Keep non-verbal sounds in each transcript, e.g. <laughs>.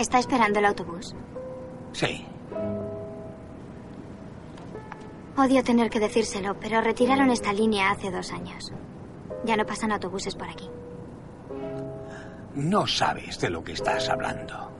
¿Está esperando el autobús? Sí. Odio tener que decírselo, pero retiraron esta línea hace dos años. Ya no pasan autobuses por aquí. No sabes de lo que estás hablando.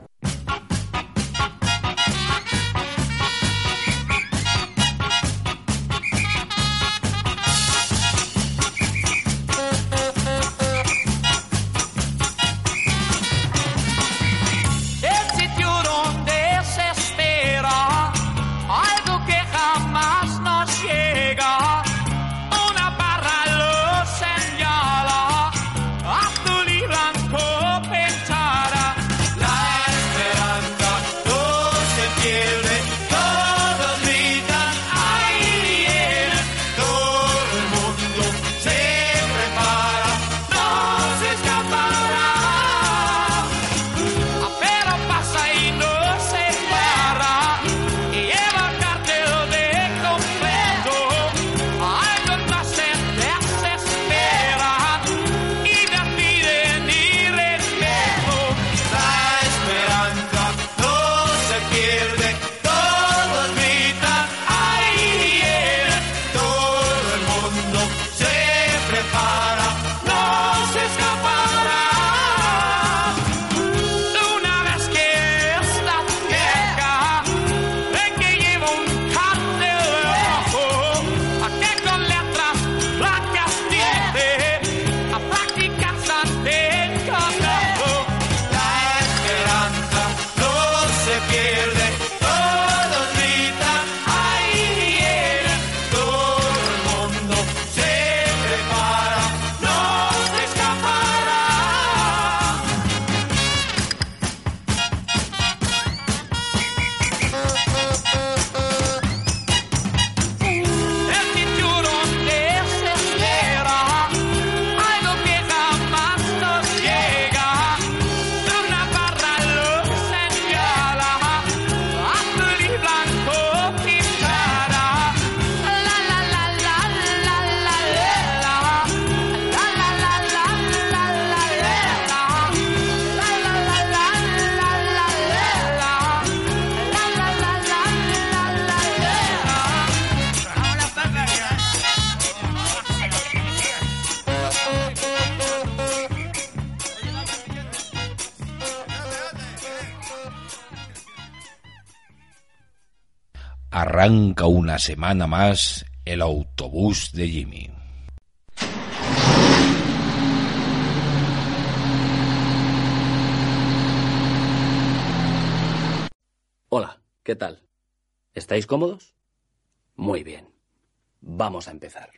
Arranca una semana más el autobús de Jimmy. Hola, ¿qué tal? ¿Estáis cómodos? Muy bien. Vamos a empezar.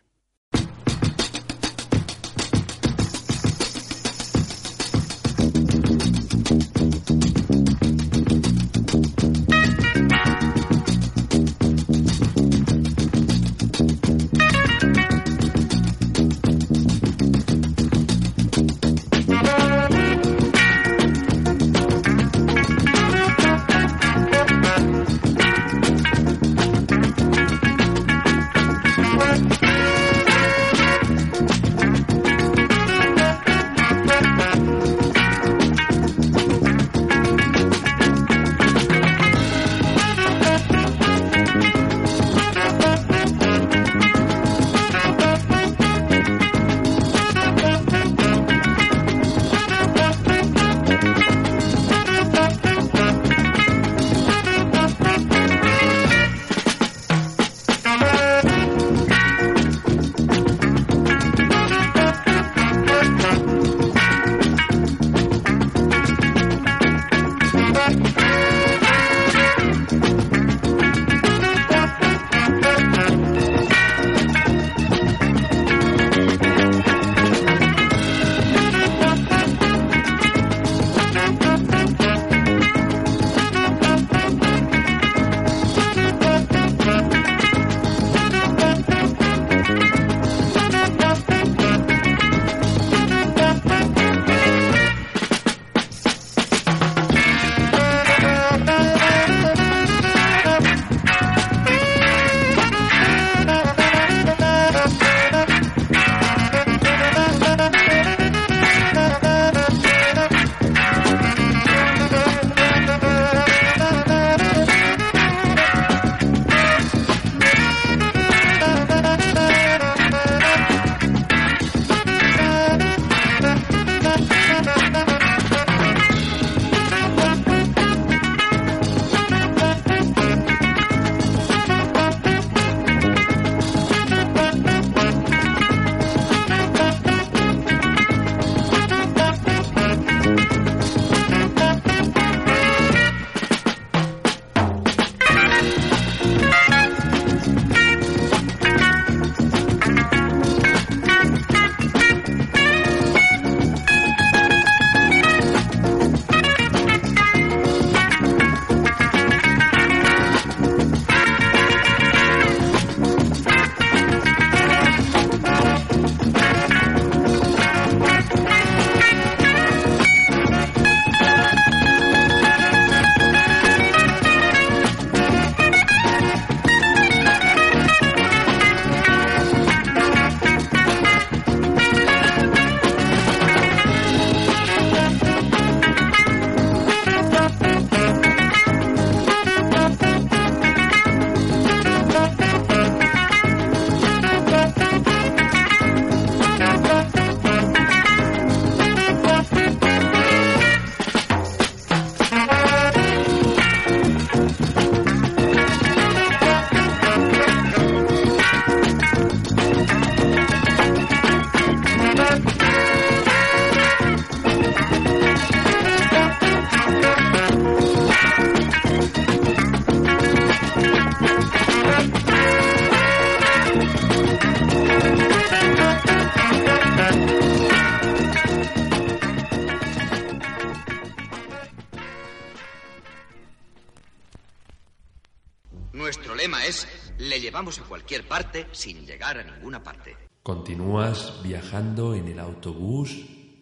Le llevamos a cualquier parte sin llegar a ninguna parte. Continúas viajando en el autobús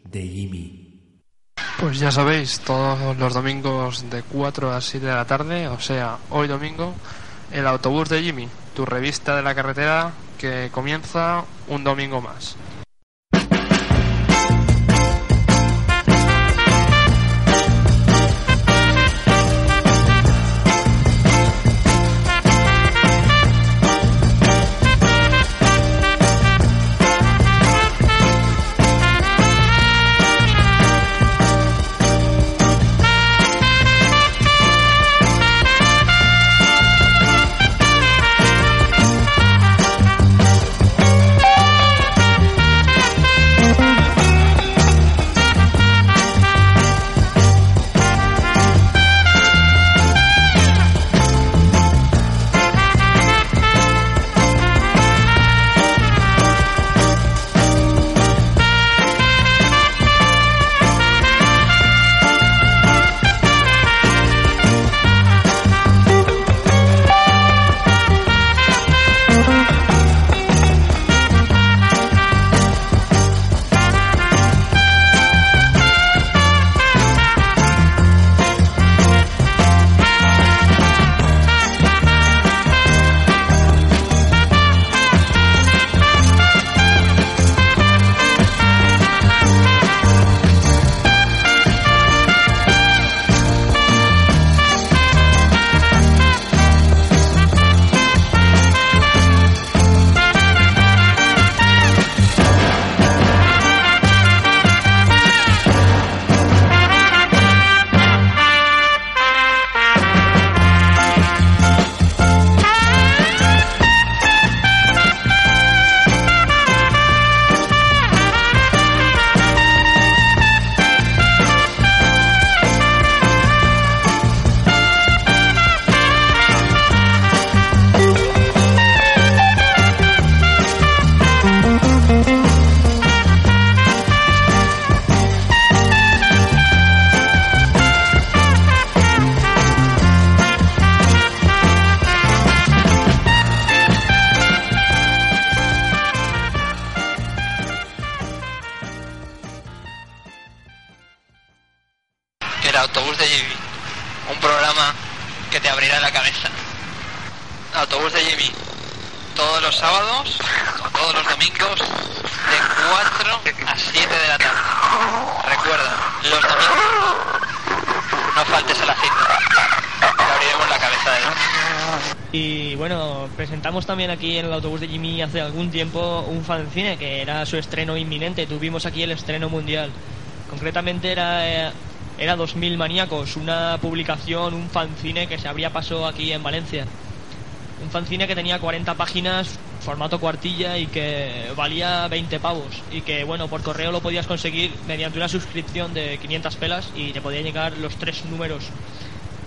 de Jimmy. Pues ya sabéis, todos los domingos de 4 a 7 de la tarde, o sea, hoy domingo, el autobús de Jimmy, tu revista de la carretera que comienza un domingo más. También aquí en el autobús de Jimmy hace algún tiempo un fanzine que era su estreno inminente. Tuvimos aquí el estreno mundial. Concretamente era, eh, era 2000 Maníacos, una publicación, un fanzine que se abría paso aquí en Valencia. Un fanzine que tenía 40 páginas, formato cuartilla y que valía 20 pavos. Y que bueno, por correo lo podías conseguir mediante una suscripción de 500 pelas y te podían llegar los tres números.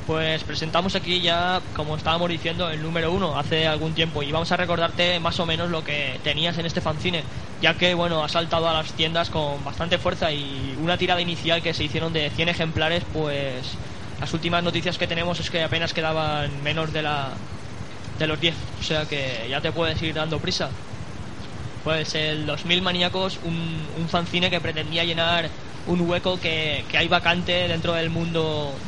Pues presentamos aquí ya, como estábamos diciendo, el número uno hace algún tiempo y vamos a recordarte más o menos lo que tenías en este fanzine, ya que bueno, ha saltado a las tiendas con bastante fuerza y una tirada inicial que se hicieron de 100 ejemplares, pues las últimas noticias que tenemos es que apenas quedaban menos de la de los 10, o sea que ya te puedes ir dando prisa. Pues el 2000 Maníacos, un, un fanzine que pretendía llenar un hueco que, que hay vacante dentro del mundo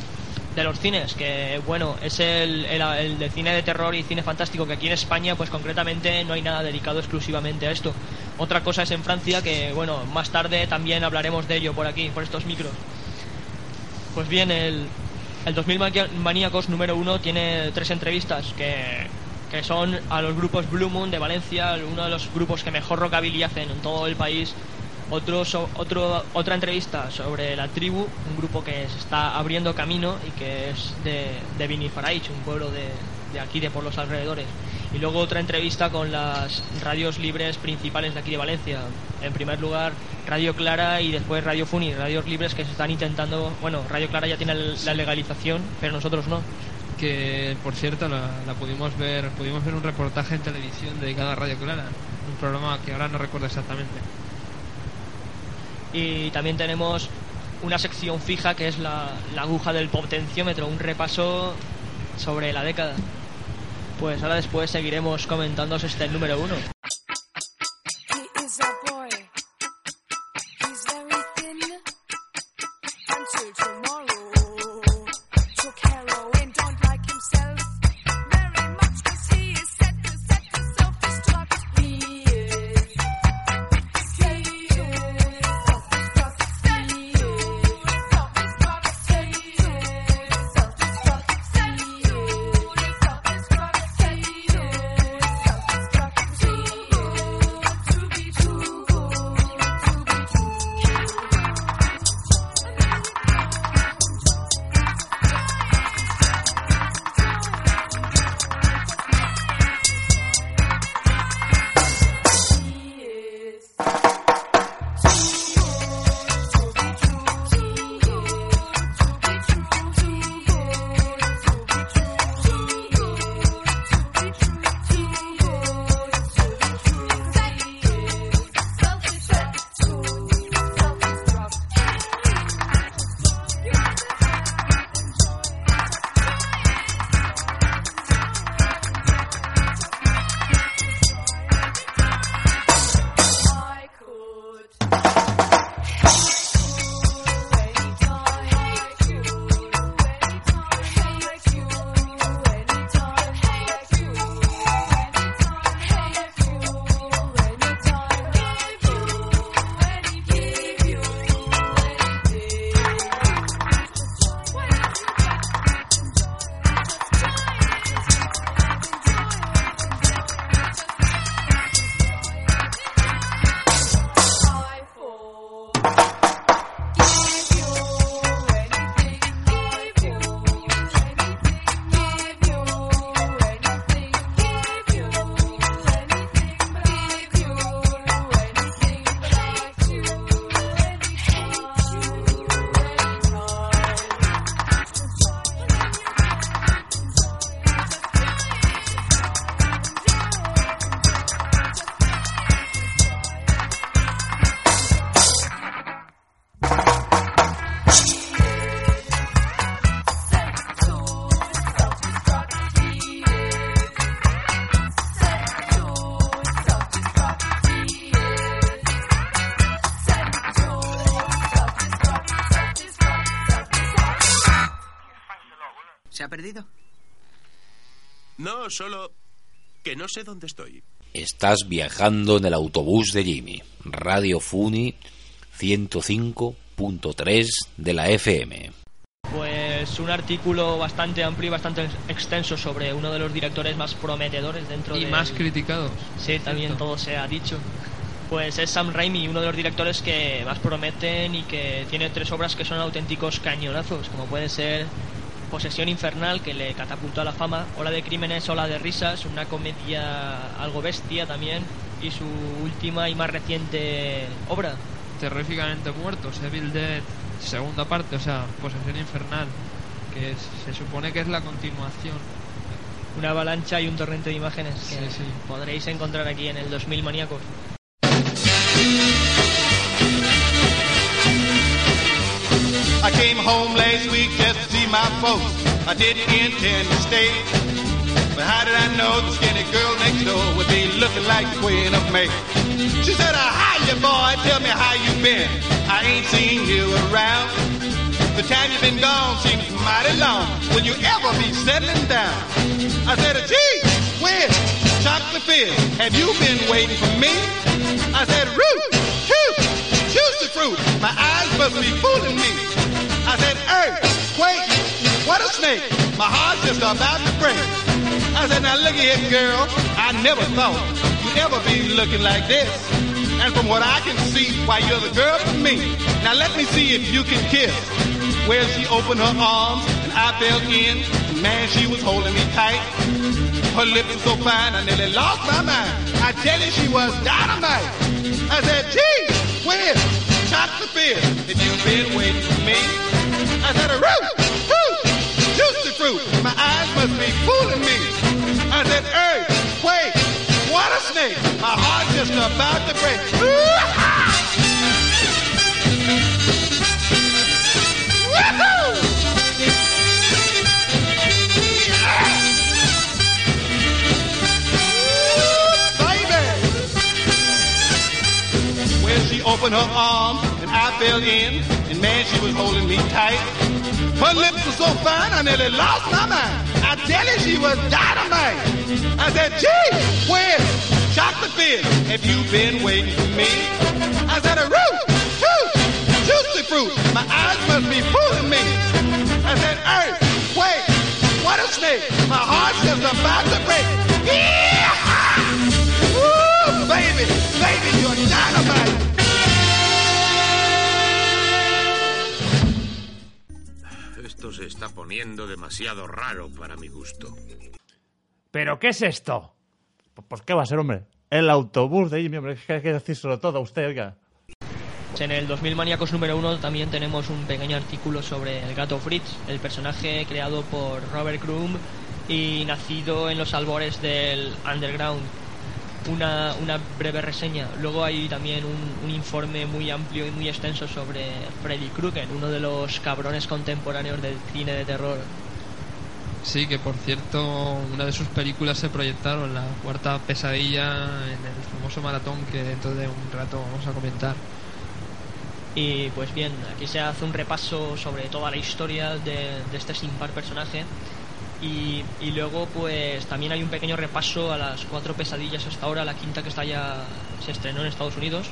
de los cines, que bueno, es el, el, de cine de terror y cine fantástico, que aquí en España pues concretamente no hay nada dedicado exclusivamente a esto. Otra cosa es en Francia, que bueno, más tarde también hablaremos de ello por aquí, por estos micros. Pues bien, el, el 2000 Maníacos número uno tiene tres entrevistas que, que son a los grupos Blue Moon de Valencia, uno de los grupos que mejor rockabilly hacen en todo el país, otro, otro, otra entrevista sobre la tribu, un grupo que se está abriendo camino y que es de, de Vinifaraich, un pueblo de, de, aquí, de por los alrededores. Y luego otra entrevista con las radios libres principales de aquí de Valencia. En primer lugar, Radio Clara y después Radio Funi, radios libres que se están intentando. Bueno, Radio Clara ya tiene la legalización, pero nosotros no. Que por cierto la, la pudimos ver, pudimos ver un reportaje en televisión dedicado a Radio Clara, un programa que ahora no recuerdo exactamente y también tenemos una sección fija que es la, la, aguja del potenciómetro, un repaso sobre la década. Pues ahora después seguiremos comentándoos este número uno. Perdido? No, solo que no sé dónde estoy. Estás viajando en el autobús de Jimmy. Radio Funi 105.3 de la FM. Pues un artículo bastante amplio y bastante extenso sobre uno de los directores más prometedores dentro Y del- más criticados. Sí, también todo se ha dicho. Pues es Sam Raimi, uno de los directores que más prometen y que tiene tres obras que son auténticos cañonazos, como puede ser Posesión Infernal, que le catapultó a la fama, Ola de Crímenes, Ola de Risas, una comedia algo bestia también, y su última y más reciente obra. Terríficamente muertos, Evil Dead, segunda parte, o sea, Posesión Infernal, que es- se supone que es la continuación. Una avalancha y un torrente de imágenes que Sí, sí. podréis encontrar aquí en el 2000 Maníacos. I came home last week just to see my folks. I didn't intend to stay. But how did I know the skinny girl next door would be looking like the Queen of May? She said, uh, hi, you boy, tell me how you been. I ain't seen you around. The time you've been gone seems mighty long. Will you ever be settling down? I said, gee, where's chocolate fizz? Have you been waiting for me? I said, root, toot, juicy fruit. My eyes must be fooling me. I said, hey, wait, what a snake. My heart's just about to break. I said, now look here, girl. I never thought you'd ever be looking like this. And from what I can see, why you're the girl for me. Now let me see if you can kiss. Well, she opened her arms and I fell in. Man, she was holding me tight. Her lips were so fine, I nearly lost my mind. I tell you, she was dynamite. I said, gee, where's chocolate fizz? If you've been waiting for me. I said a root, root, juicy fruit. My eyes must be fooling me. I said, hey, wait, what a snake. My heart's just about to break. Woo-hoo! She opened her arms and I fell in and man, she was holding me tight. Her lips were so fine, I nearly lost my mind. I tell you, she was dynamite. I said, gee, where's chocolate fizz? Have you been waiting for me? I said, a root, juice, juicy fruit. My eyes must be fooling me. I said, earth, wait, what a snake. My heart's just about to break. Yeah! Woo, baby, baby, you're dynamite. Se está poniendo demasiado raro para mi gusto. ¿Pero qué es esto? Pues, pues, ¿qué va a ser, hombre? El autobús de Jimmy, hombre, es que hay que decírselo todo a usted, oiga. En el 2000 Maníacos número 1 también tenemos un pequeño artículo sobre el gato Fritz, el personaje creado por Robert Crumb y nacido en los albores del underground. Una, una breve reseña. Luego hay también un, un informe muy amplio y muy extenso sobre Freddy Krueger, uno de los cabrones contemporáneos del cine de terror. Sí, que por cierto, una de sus películas se proyectaron, la cuarta pesadilla, en el famoso maratón que dentro de un rato vamos a comentar. Y pues bien, aquí se hace un repaso sobre toda la historia de, de este sin par personaje. Y, y luego pues también hay un pequeño repaso a las cuatro pesadillas hasta ahora, la quinta que está ya se estrenó en Estados Unidos.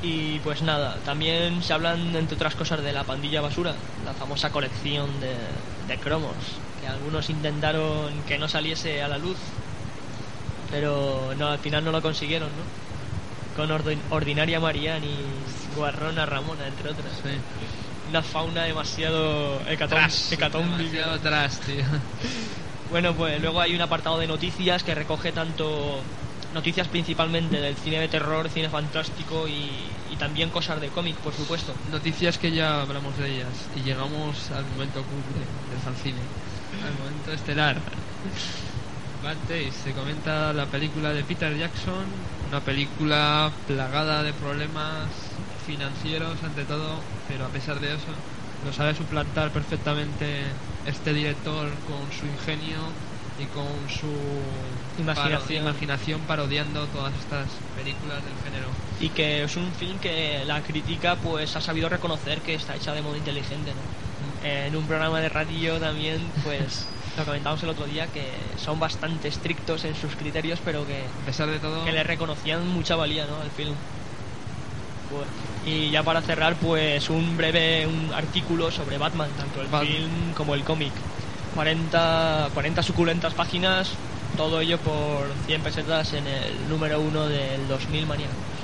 Y pues nada, también se hablan entre otras cosas de la pandilla basura, la famosa colección de, de cromos, que algunos intentaron que no saliese a la luz, pero no, al final no lo consiguieron, ¿no? Con Ordi- Ordinaria Marian y Guarrona Ramona, entre otras. Una fauna demasiado hecatom Tras, hecatombe. demasiado tras, tío. <laughs> Bueno, pues luego hay un apartado de noticias que recoge tanto noticias principalmente del cine de terror, cine fantástico y, y también cosas de cómic, por supuesto. Noticias que ya hablamos de ellas y llegamos al momento cumple del fanzine, al momento estelar. <laughs> Bad se comenta la película de Peter Jackson, una película plagada de problemas financieros ante todo, pero a pesar de eso lo sabe suplantar perfectamente este director con su ingenio y con su Imaginación. imaginación parodiando todas estas películas del género. Y que es un film que la crítica pues ha sabido reconocer que está hecha de modo inteligente, ¿no? En un programa de radio también pues <laughs> lo comentamos el otro día que son bastante estrictos en sus criterios pero que a pesar de todo que le reconocían mucha valía ¿no? al film. Pues, y ya para cerrar pues un breve un artículo sobre Batman, tanto el film como el cómic. 40, 40 suculentas páginas, todo ello por 100 pesetas en el número 1 del 2000 maníacos.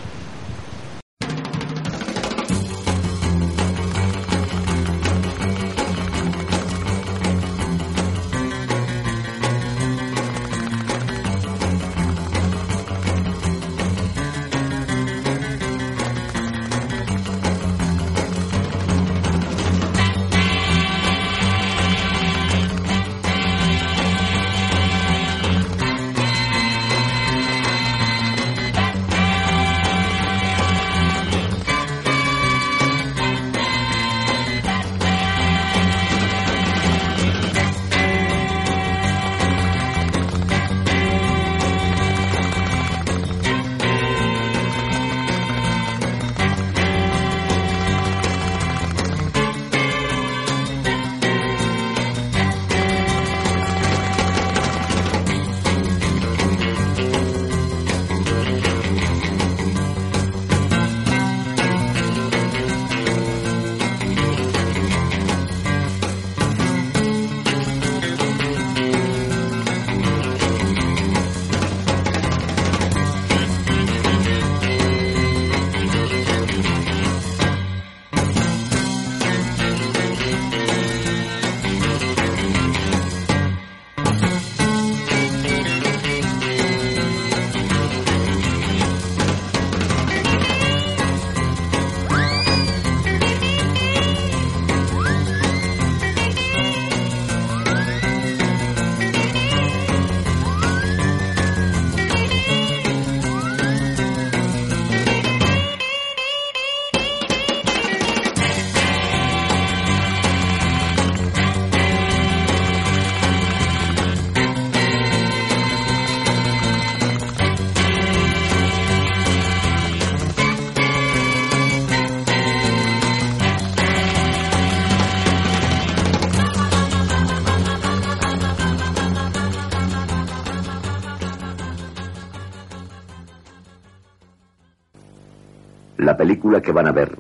Película que van a ver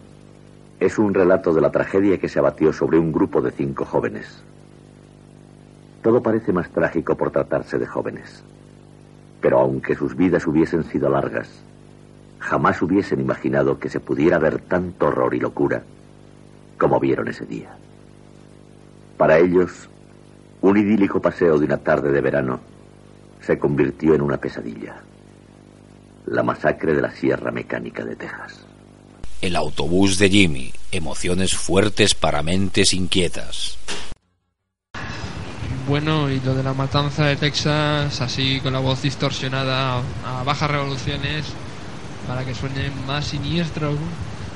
es un relato de la tragedia que se abatió sobre un grupo de cinco jóvenes. Todo parece más trágico por tratarse de jóvenes. Pero aunque sus vidas hubiesen sido largas, jamás hubiesen imaginado que se pudiera ver tanto horror y locura como vieron ese día. Para ellos, un idílico paseo de una tarde de verano se convirtió en una pesadilla. La masacre de la Sierra Mecánica de Texas. El autobús de Jimmy. Emociones fuertes para mentes inquietas. Bueno, y lo de la matanza de Texas, así con la voz distorsionada a bajas revoluciones, para que suene más siniestro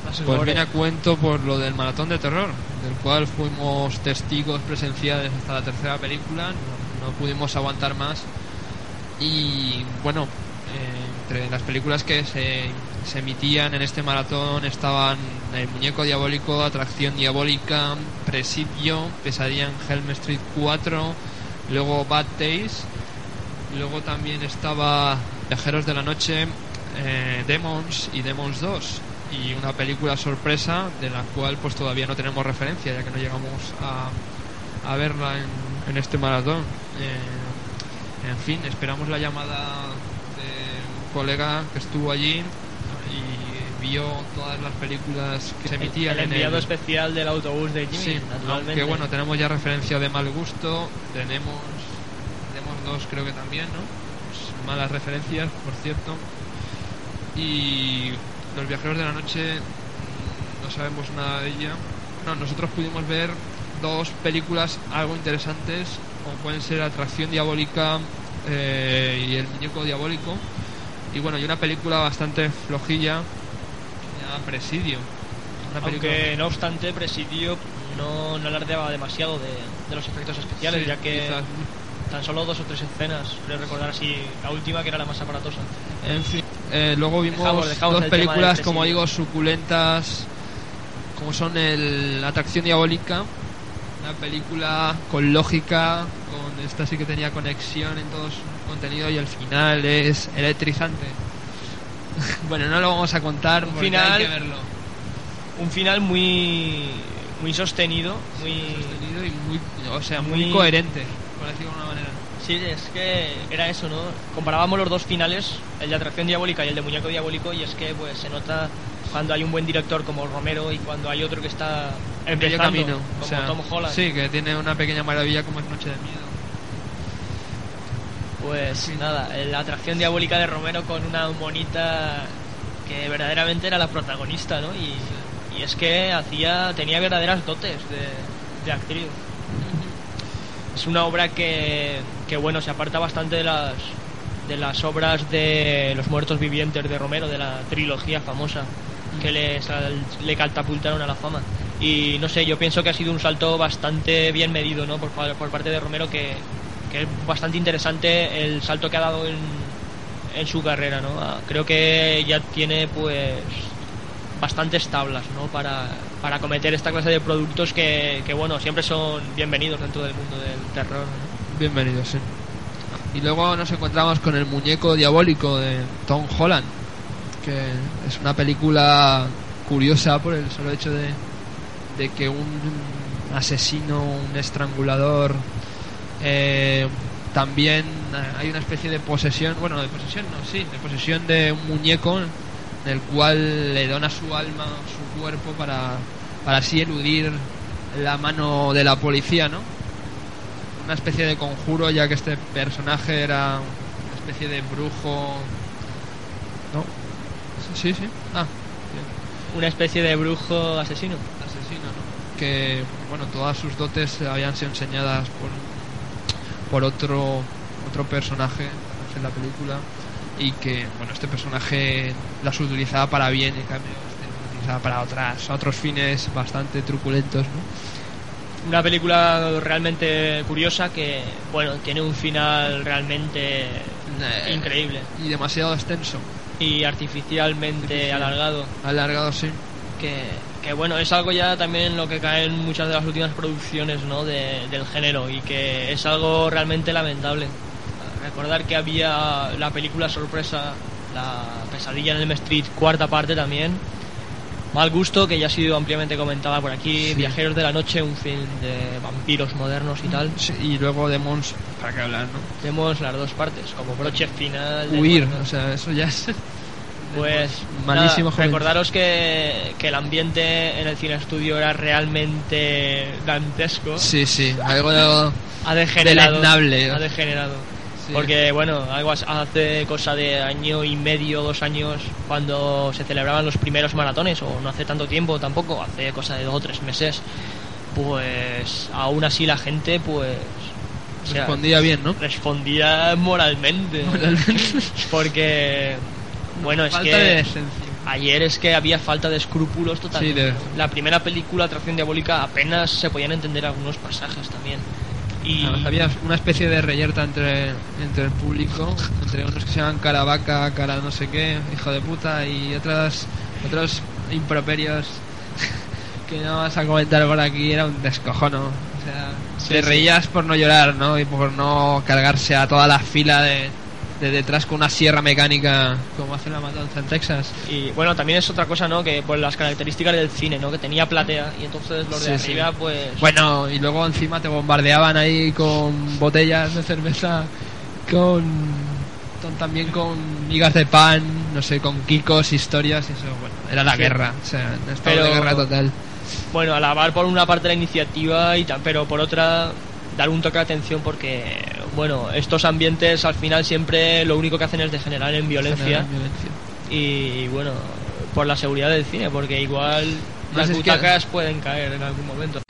Más pues viene a cuento por lo del maratón de terror, del cual fuimos testigos presenciales hasta la tercera película, no, no pudimos aguantar más. Y bueno, eh, entre las películas que se, se emitían en este maratón estaban El Muñeco Diabólico, Atracción Diabólica, Presidio, Pesadilla en Helm Street 4, luego Bad Days, luego también estaba Viajeros de la Noche, eh, Demons y Demons 2 y una película sorpresa de la cual pues todavía no tenemos referencia ya que no llegamos a, verla en, este maratón. Eh, en fin, esperamos la llamada de colega que estuvo allí vio todas las películas que se emitían el en enviado el, especial del autobús de Jimmy, Sí, aunque bueno, tenemos ya referencia de mal gusto, tenemos, tenemos dos creo que también, ¿no? Pues, malas referencias, por cierto. Y los viajeros de la noche mm, no sabemos nada de ella. No, nosotros pudimos ver dos películas algo interesantes, como pueden ser Atracción Diabólica eh, y El Muñeco Diabólico. Y bueno, y una película bastante flojilla, llama Presidio. Aunque no obstante, Presidio no, no alardeaba demasiado de, de los efectos especiales, Sí, ya que quizás. tan solo dos o tres escenas, creo recordar así, la última que era la más aparatosa. En fin, eh, luego vimos Dejamos- dejamos dos películas, como digo, suculentas, como son el Atracción Diabólica, una película con lógica, con esta sí que tenía conexión en todo su contenido y el final es electrizante. <laughs> bueno, no lo vamos a contar Un final- hay que verlo. Un final muy muy sostenido, muy sostenido y muy, o sea, muy, muy- coherente, por decirlo de alguna manera. Sí, es que era eso, ¿no? Comparábamos los dos finales, el de Atracción Diabólica y el de Muñeco Diabólico, y es que pues se nota cuando hay un buen director como Romero y cuando hay otro que está En medio camino, como o sea, Tom Holland. sí, que tiene una pequeña maravilla como es Noche de Miedo. Pues nada, la atracción diabólica de Romero con una monita que verdaderamente era la protagonista, ¿no? Y, es que hacía tenía verdaderas dotes de, de actriz. Es una obra que, que bueno, se aparta bastante de las de las obras de los muertos vivientes de Romero, de la trilogía famosa que le, le catapultaron a la fama. Y no sé, yo pienso que ha sido un salto bastante bien medido, ¿no? Por parte de Romero, que, que es bastante interesante el salto que ha dado en, en su carrera, ¿no? Ah, Creo que ya tiene, pues, bastantes tablas, ¿no? Para, para cometer esta clase de productos que, que, bueno, siempre son bienvenidos dentro del mundo del terror. ¿no? Bienvenido, sí. Y luego nos encontramos con el muñeco diabólico de Tom Holland, que es una película curiosa por el solo hecho de, de que un asesino, un estrangulador, eh, también eh, hay una especie de posesión, bueno, de posesión no, sí, de posesión de un muñeco en el cual le dona su alma, su cuerpo para, para así eludir la mano de la policía, ¿no? una especie de conjuro ya que este personaje era una especie de brujo no sí sí ah Una especie de brujo asesino. asesino ¿no? que bueno todas sus dotes habían sido enseñadas por por otro otro personaje en la película y que bueno este personaje las utilizaba para bien y en cambio lo utilizaba para otras otros fines bastante truculentos ¿no? Una película realmente curiosa que, bueno, tiene un final realmente increíble. y demasiado extenso Y artificialmente Artificial. alargado. alargado sí Que, que, bueno, es algo ya también lo que cae en muchas de las últimas producciones ¿no? de- del género y que es algo realmente lamentable. Recordar que había la película sorpresa, la pesadilla en el Street, cuarta parte también, Mal gusto, que ya ha sido ampliamente comentada por aquí. Viajeros de la Noche, un film de vampiros modernos y tal. y luego Demons, para qué hablar, ¿no? Vemos las dos partes, como broche final. Huir, o sea, eso ya es... Pues Malísimo nada, recordaros que, que el ambiente en el cine estudio era realmente dantesco. Sí, sí, algo de... ha degenerado. Ha degenerado. Sí. Porque, bueno, algo hace cosa de año y medio, dos años, cuando se celebraban los primeros maratones, o no hace tanto tiempo tampoco, hace cosa de dos o tres meses, pues aún así la gente, pues. o sea, Respondía bien, ¿no? Respondía moralmente. Porque, bueno, es Falta que. de. Ayer es que había falta de escrúpulos totalmente. Sí, de- La primera película, Atracción Diabólica, apenas se podían entender algunos pasajes también. Y Además, había una especie de reyerta entre, entre el público, entre unos que se llaman cara vaca, cara no sé qué, hijo de puta, y otras, otros improperios <laughs> que no vas a comentar por aquí, era un descojono. O sea, Sí, te sí. reías por no llorar, ¿no? Y por no cargarse a toda la fila de, de detrás con una sierra mecánica, como hace la matanza en Texas. Y bueno, también es otra cosa, ¿no? Que por las características del cine, ¿no? Que tenía platea y entonces los de Sí, sí. arriba, pues... Bueno, y luego encima te bombardeaban ahí con botellas de cerveza, con, con- también con migas de pan, no sé, con kikos, historias, y eso, bueno, era la Sí. guerra, o sea, estado Pero- de guerra total. Bueno, alabar por una parte la iniciativa, y pero por otra dar un toque de atención porque, bueno, estos ambientes al final siempre lo único que hacen es degenerar en violencia. Generar violencia. Y bueno, por la seguridad del cine, porque igual No, las que- butacas pueden caer en algún momento.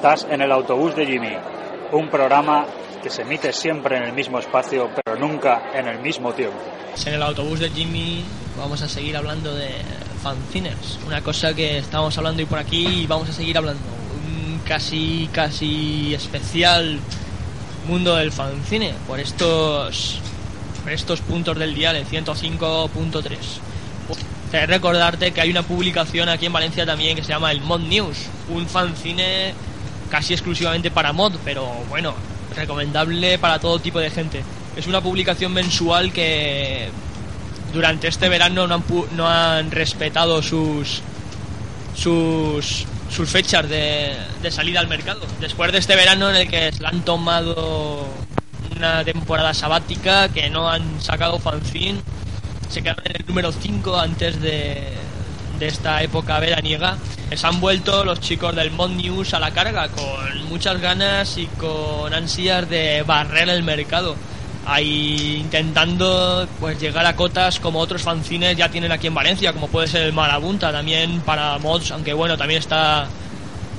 Estás en el autobús de Jimmy, un programa que se emite siempre en el mismo espacio, pero nunca en el mismo tiempo. En el autobús de Jimmy vamos a seguir hablando de fanzines, una cosa que estábamos hablando y por aquí y vamos a seguir hablando. Un casi, casi especial mundo del fanzine por estos, por estos puntos del dial, el 105.3. Te recordarte que hay una publicación aquí en Valencia también que se llama el Mod News, un fanzine casi exclusivamente para mod, pero bueno, recomendable para todo tipo de gente. Es una publicación mensual que durante este verano no han, no han respetado sus sus sus fechas de, de salida al mercado. Después de este verano en el que se han tomado una temporada sabática que no han sacado fanzine, se quedaron en el número 5 antes de, de esta época veraniega. Les han vuelto los chicos del Mod News a la carga con muchas ganas y con ansias de barrer el mercado. Ahí intentando pues llegar a cotas como otros fanzines ya tienen aquí en Valencia, como puede ser el Marabunta también para mods, aunque bueno, también está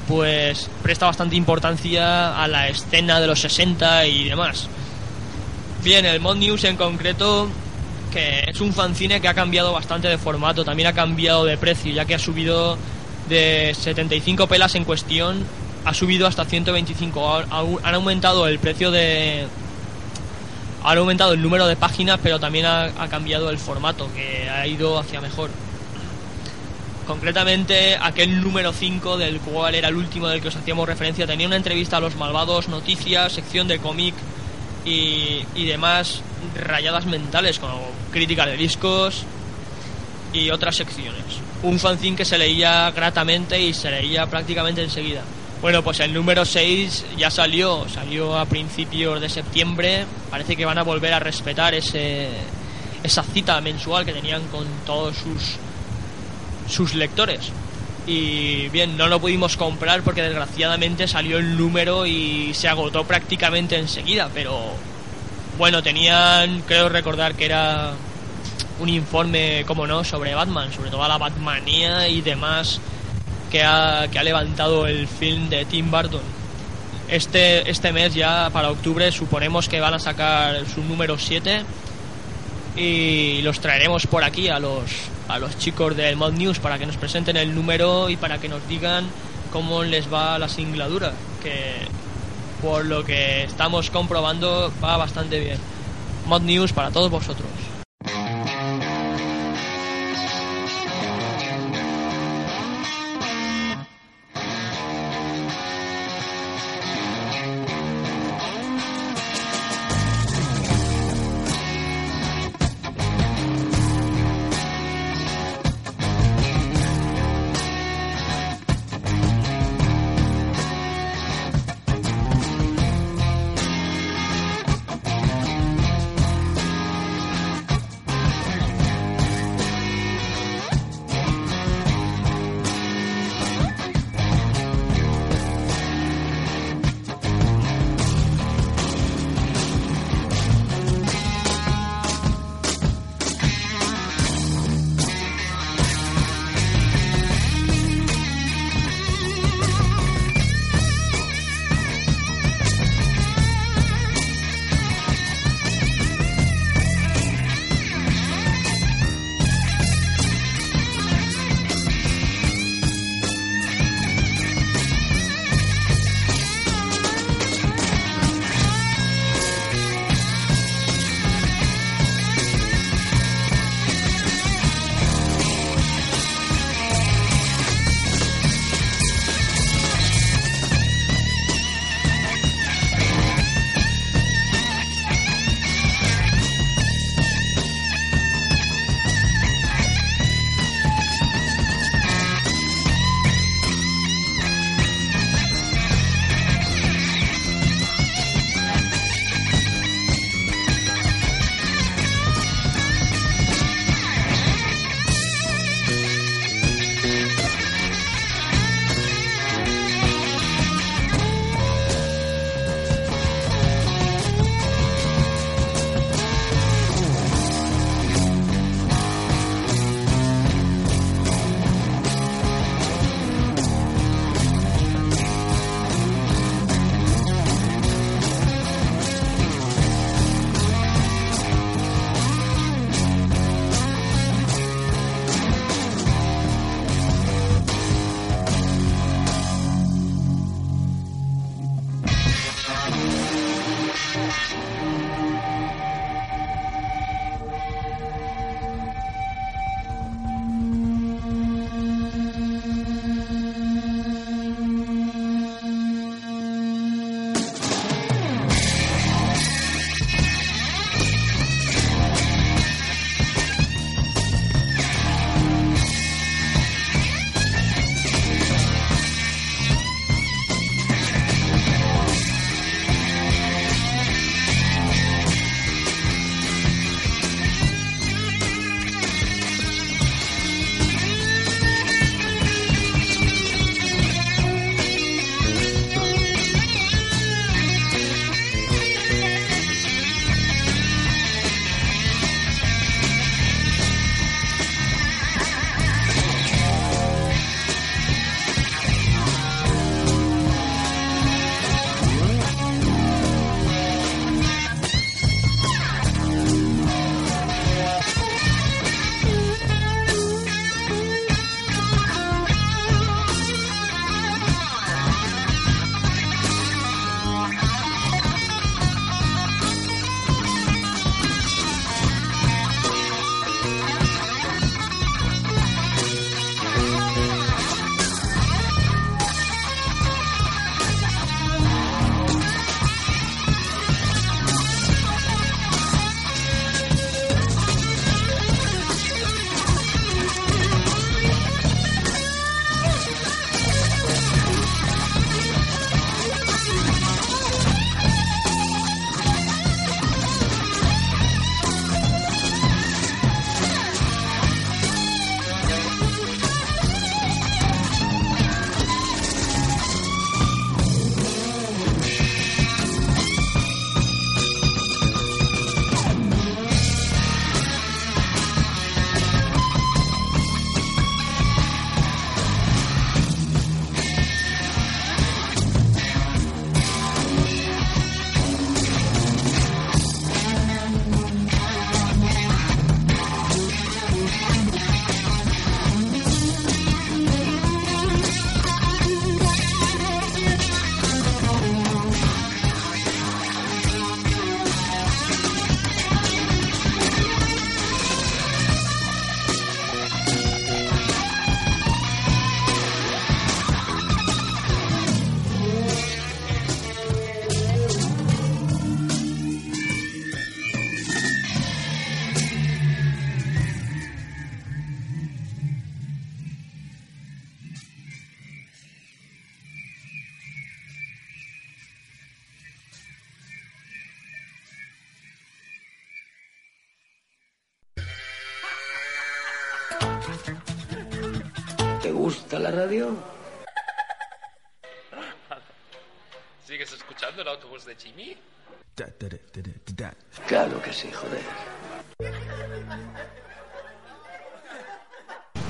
pues presta bastante importancia a la escena de los 60 y demás. Bien, el Mod News en concreto que es un fanzine que ha cambiado bastante de formato, también ha cambiado de precio, ya que ha subido de 75 pelas en cuestión, ha subido hasta 125. Ha- ha- Han aumentado el precio de. Han aumentado el número de páginas, pero también ha, ha cambiado el formato, que ha ido hacia mejor. Concretamente, aquel número 5, del cual era el último del que os hacíamos referencia, tenía una entrevista a los malvados, noticias, sección de cómic y, y demás rayadas mentales, como crítica de discos y otras secciones. Un fanzine que se leía gratamente y se leía prácticamente enseguida. Bueno, pues el número 6 ya salió, salió a principios de septiembre. Parece que van a volver a respetar ese, esa cita mensual que tenían con todos sus, sus lectores. Y bien, no lo pudimos comprar porque desgraciadamente salió el número y se agotó prácticamente enseguida, pero bueno, tenían, creo recordar que era un informe, como no, sobre Batman, sobre toda la Batmanía y demás que ha, que ha levantado el film de Tim Burton. Este, este mes ya, para octubre, suponemos que van a sacar su número 7 y los traeremos por aquí a los, a los chicos del Mod News para que nos presenten el número y para que nos digan cómo les va la singladura, que por lo que estamos comprobando va bastante bien. Mod News para todos vosotros.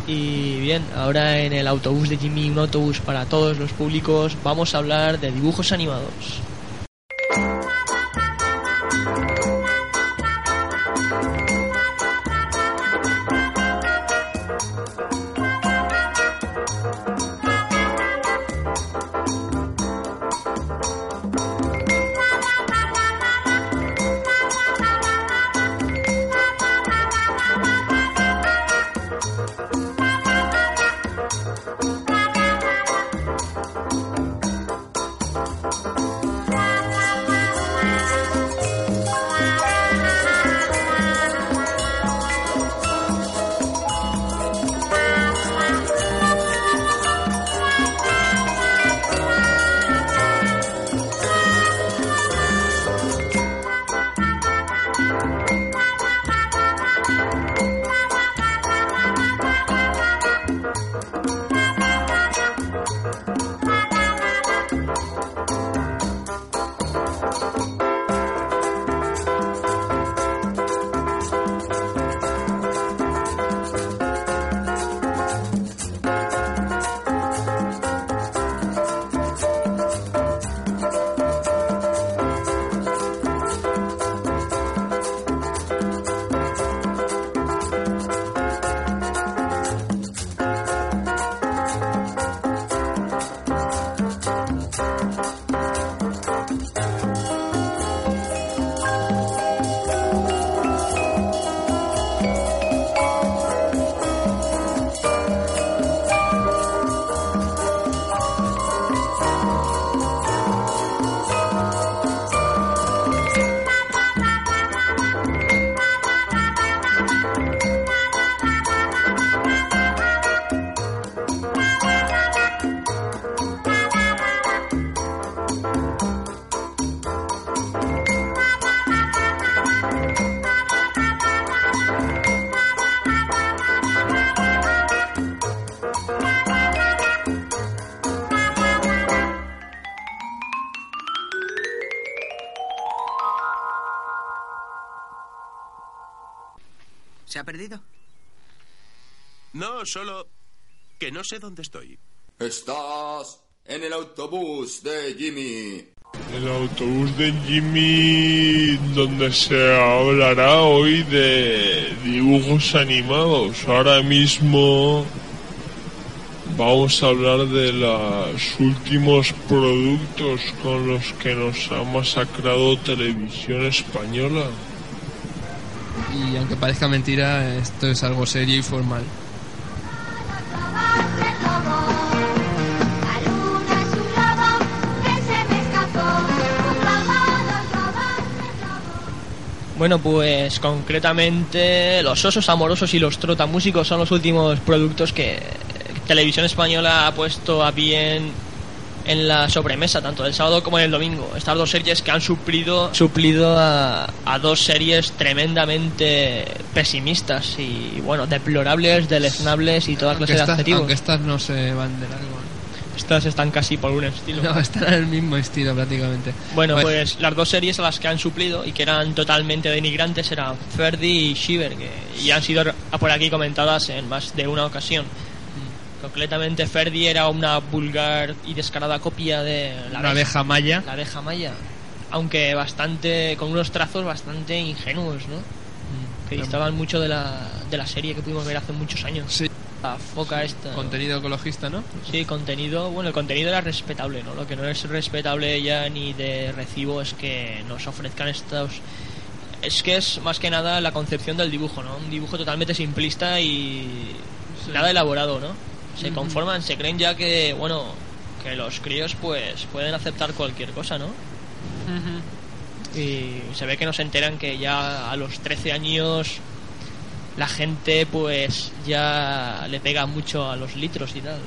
Y bien, ahora en el autobús de Jimmy, un autobús para todos los públicos, vamos a hablar de dibujos animados. Perdido? No, solo que no sé dónde estoy. Estás en el autobús de Jimmy. El autobús de Jimmy, donde se hablará hoy de dibujos animados. Ahora mismo vamos a hablar de los últimos productos con los que nos ha masacrado Televisión Española. Aunque parezca mentira, esto es algo serio y formal. Bueno, pues concretamente los osos amorosos y los trotamúsicos son los últimos productos que Televisión Española ha puesto a bien en la sobremesa, tanto el sábado como en el domingo. Estas dos series que han suplido, suplido a, a dos series tremendamente pesimistas y, bueno, deplorables, deleznables y toda clase de estas, adjetivos. aunque estas no se van de largo. Estas están casi por un estilo. No, están en el mismo estilo prácticamente. Bueno, pues las dos series a las que han suplido y que eran totalmente denigrantes eran Ferdi y Shiver, que ya han sido por aquí comentadas en más de una ocasión. Concretamente, Ferdi era una vulgar y descarada copia de la Una abeja maya. La abeja maya. Aunque bastante, con unos trazos bastante ingenuos, ¿no? Que distaban mucho de la, de la serie que pudimos ver hace muchos años. Sí. La foca esta. Contenido ecologista, ¿no? Sí, contenido, bueno, el contenido era respetable, ¿no? Lo que no es respetable ya ni de recibo es que nos ofrezcan estos... Es que es más que nada la concepción del dibujo, ¿no? Un dibujo totalmente simplista y nada elaborado, ¿no? Se conforman, se creen ya que, bueno, que los críos pues pueden aceptar cualquier cosa, ¿no? Y se ve que nos enteran que ya a los 13 años la gente pues ya le pega mucho a los litros y tal.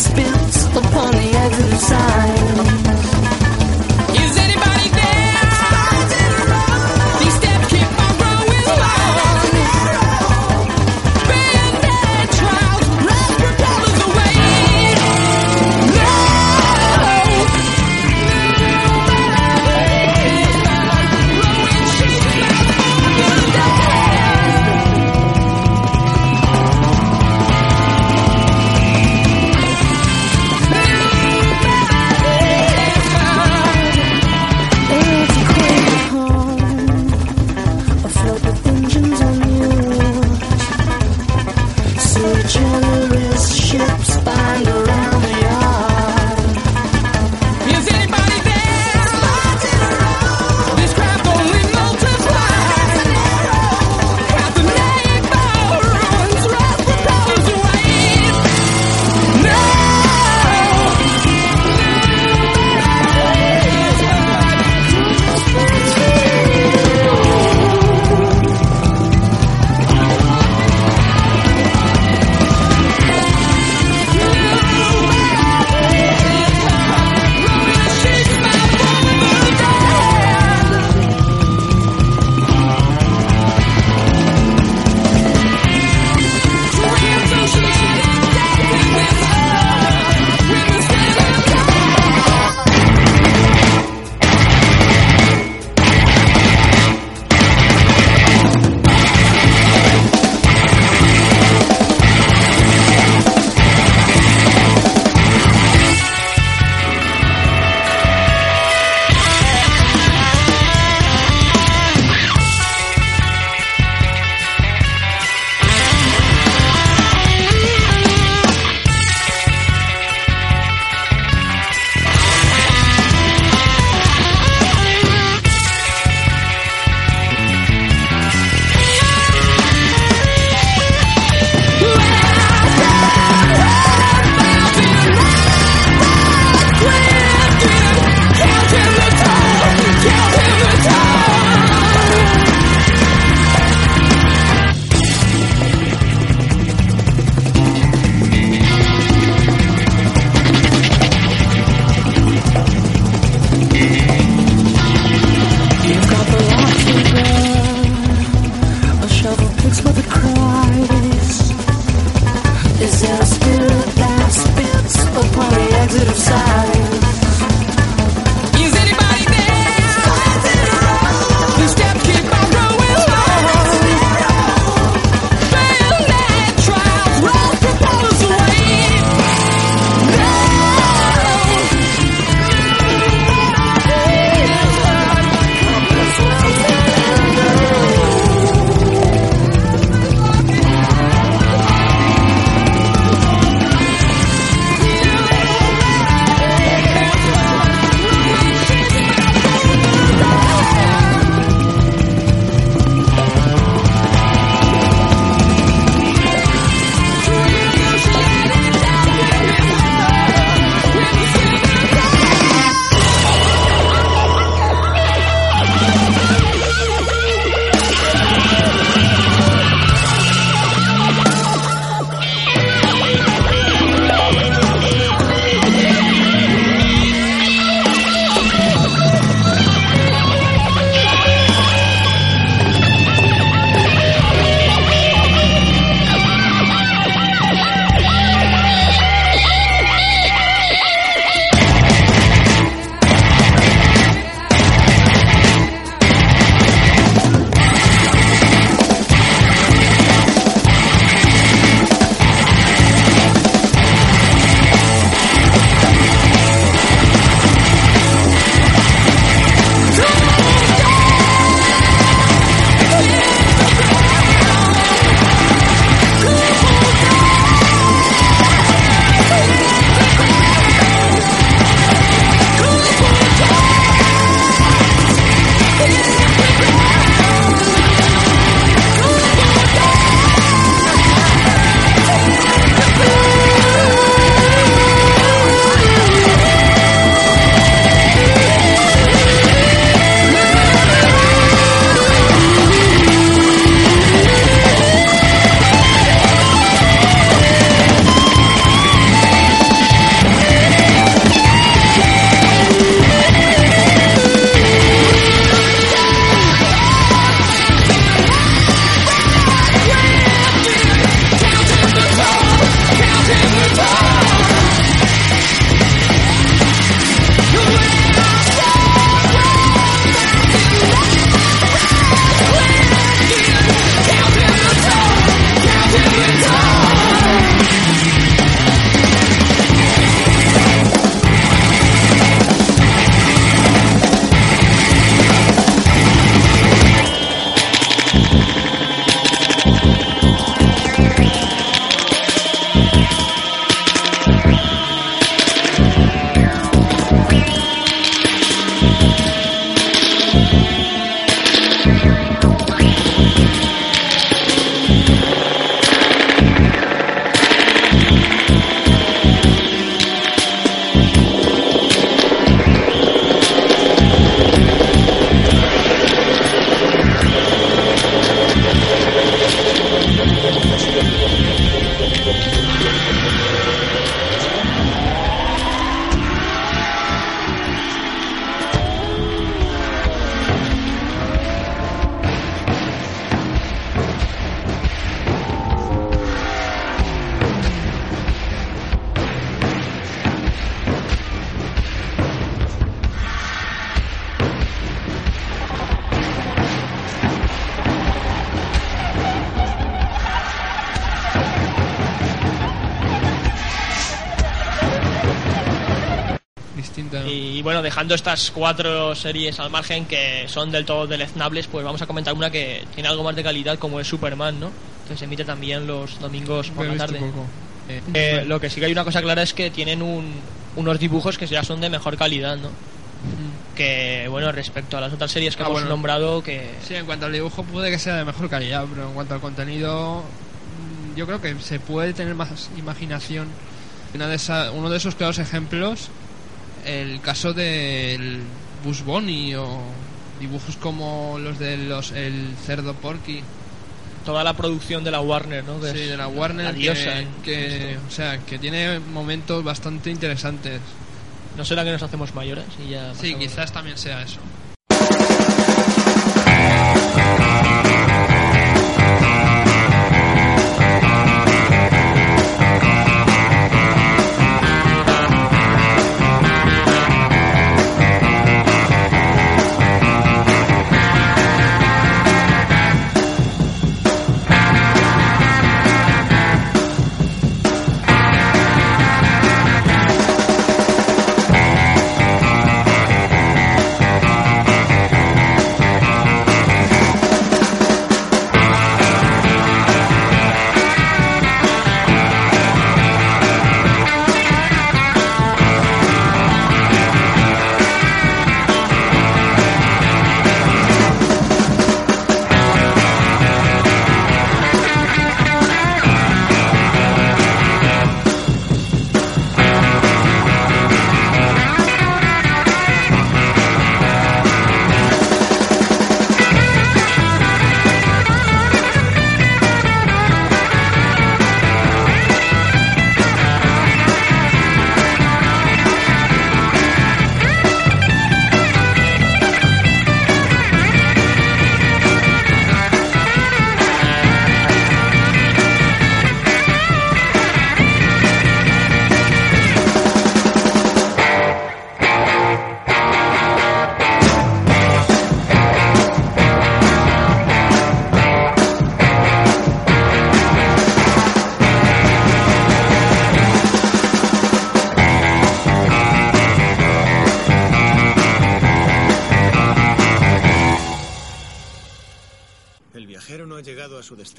spills upon the edge of the sign. Thank you. Dejando estas cuatro series al margen que son del todo deleznables, pues vamos a comentar una que tiene algo más de calidad como es Superman, ¿no? Que se emite también los domingos por la tarde. poco. Eh, Eh, lo que sí que hay una cosa clara es que tienen un- unos dibujos que ya son de mejor calidad, ¿no? Que bueno, respecto a las otras series que Ah, hemos bueno. nombrado, que Sí, en cuanto al dibujo puede que sea de mejor calidad, pero en cuanto al contenido, mm, yo creo que se puede tener más imaginación. Una de esa- uno de esos claros ejemplos, el caso del Bush Bunny o dibujos como los de los el cerdo Porky. toda la producción de la Warner, ¿no? Que Sí, de la Warner, la diosa que, esto. o sea, que tiene momentos bastante interesantes. ¿No será que nos hacemos mayores? Y ya Sí, quizás también sea eso.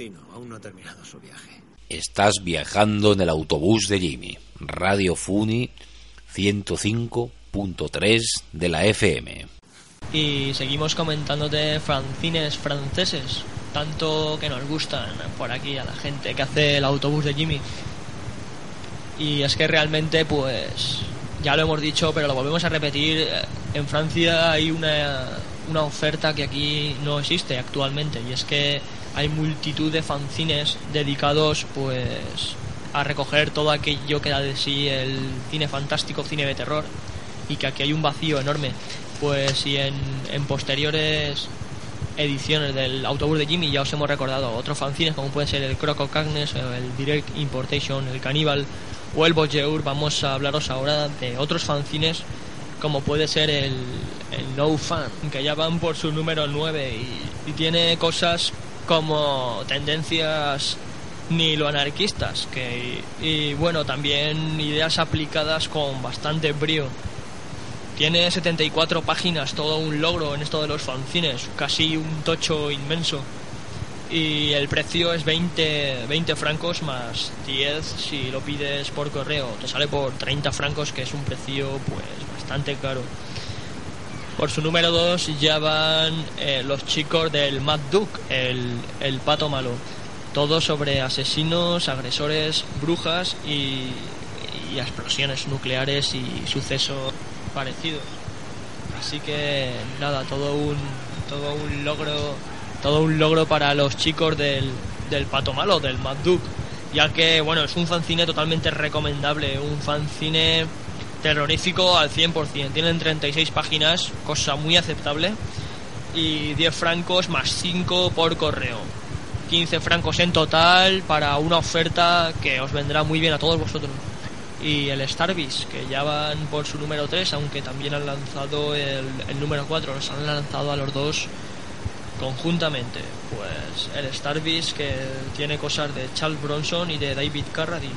Destino, aún no ha terminado su viaje. Estás viajando en el autobús de Jimmy, Radio Funi 105.3 de la FM. Y seguimos comentándote fanzines franceses, tanto que nos gustan por aquí a la gente que hace el autobús de Jimmy. Y es que realmente, pues, ya lo hemos dicho, pero lo volvemos a repetir, eh, en Francia hay una, una oferta que aquí no existe actualmente, y es que hay multitud de fanzines dedicados, pues, a recoger todo aquello que da de sí el cine fantástico, cine de terror, y que aquí hay un vacío enorme. Pues si en, en posteriores ediciones del autobús de Jimmy ya os hemos recordado otros fanzines como puede ser el Croco Cagnes, el Direct Importation, el Cannibal o el Voyeur, vamos a hablaros ahora de otros fanzines como puede ser el, No Fan, que ya van por su número 9 y, tiene cosas como tendencias niloanarquistas que, y bueno, también ideas aplicadas con bastante brío. Tiene 74 páginas, todo un logro en esto de los fanzines, casi un tocho inmenso. Y el precio es 20, 20 francos más 10 si lo pides por correo. Te sale por 30 francos, que es un precio pues bastante caro. Por su número 2 ya van eh, los chicos del Mad Duke, el, el pato malo. Todo sobre asesinos, agresores, brujas y, y explosiones nucleares y sucesos parecidos. Así que nada, todo un, todo un logro, todo un logro para los chicos del, del pato malo, del Mad Duke. Ya que, bueno, es un fanzine totalmente recomendable, un fanzine terrorífico al 100%. Tienen 36 páginas, cosa muy aceptable. Y 10 francos más 5 por correo. 15 francos en total para una oferta que os vendrá muy bien a todos vosotros. Y el Starvis, que ya van por su número 3, aunque también han lanzado el, número 4, los han lanzado a los dos conjuntamente. Pues el Starvis que tiene cosas de Charles Bronson y de David Carradine.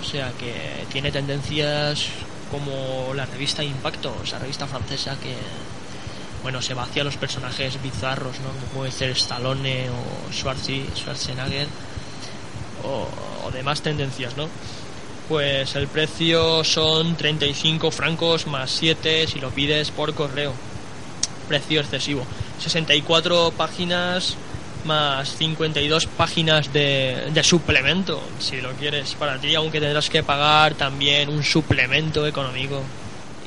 O sea que tiene tendencias como la revista Impacto, esa revista francesa que bueno se va hacia los personajes bizarros, ¿no? Como puede ser Stallone o Schwarzenegger o, o demás tendencias, ¿no? Pues el precio son 35 francos más 7 si lo pides por correo. Precio excesivo. 64 páginas más 52 páginas de, de suplemento, si lo quieres para ti, aunque tendrás que pagar también un suplemento económico.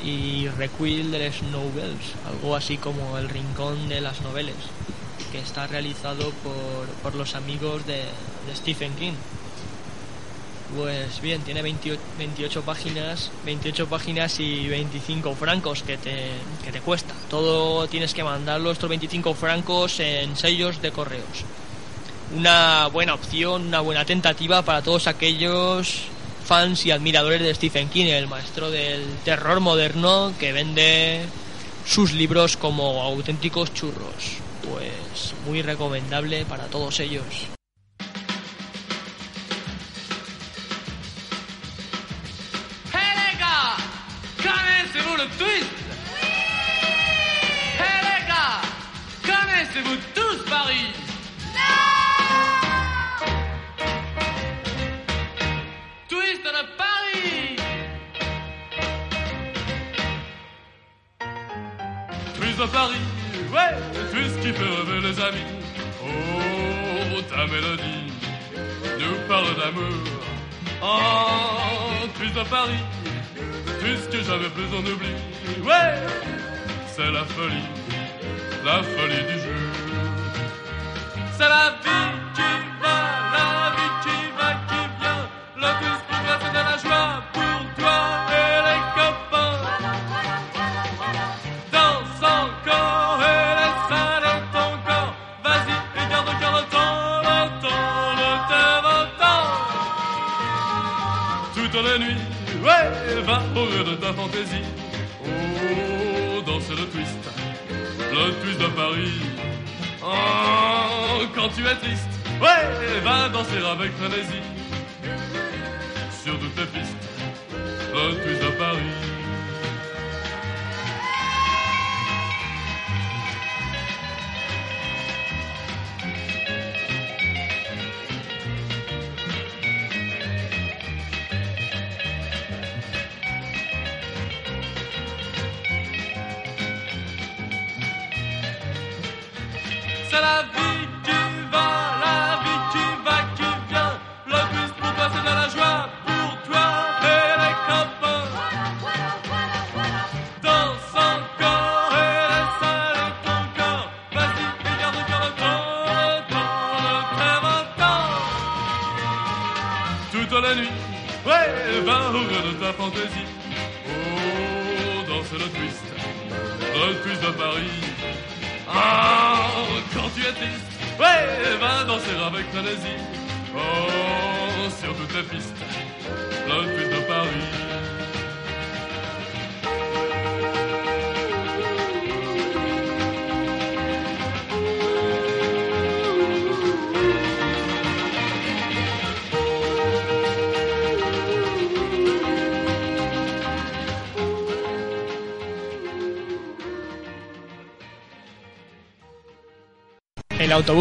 Y Requill de las Novels, algo así como el rincón de las novelas, que está realizado por, por los amigos de Stephen King. Pues bien, tiene 28, 28 páginas, 28 páginas y 25 francos que te, que te cuesta. Todo tienes que mandarlo, estos 25 francos en sellos de correos. Una buena opción, una buena tentativa para todos aquellos fans y admiradores de Stephen King, el maestro del terror moderno que vende sus libros como auténticos churros. Pues muy recomendable para todos ellos. Le twist Hey les gars, connaissez-vous tous Paris? Twist de Paris. Twist à Paris, ouais, twist qui fait rêver les amis. Oh, ta mélodie nous parle d'amour. Oh, twist à Paris, twist que j'avais plus en oubli. Ouais, c'est la folie, la folie du jeu. C'est la vie au rire de ta fantaisie. Oh, danse le twist, le twist de Paris. Oh, quand tu es triste, ouais, va danser avec frénésie. Sur toutes tes pistes, le twist de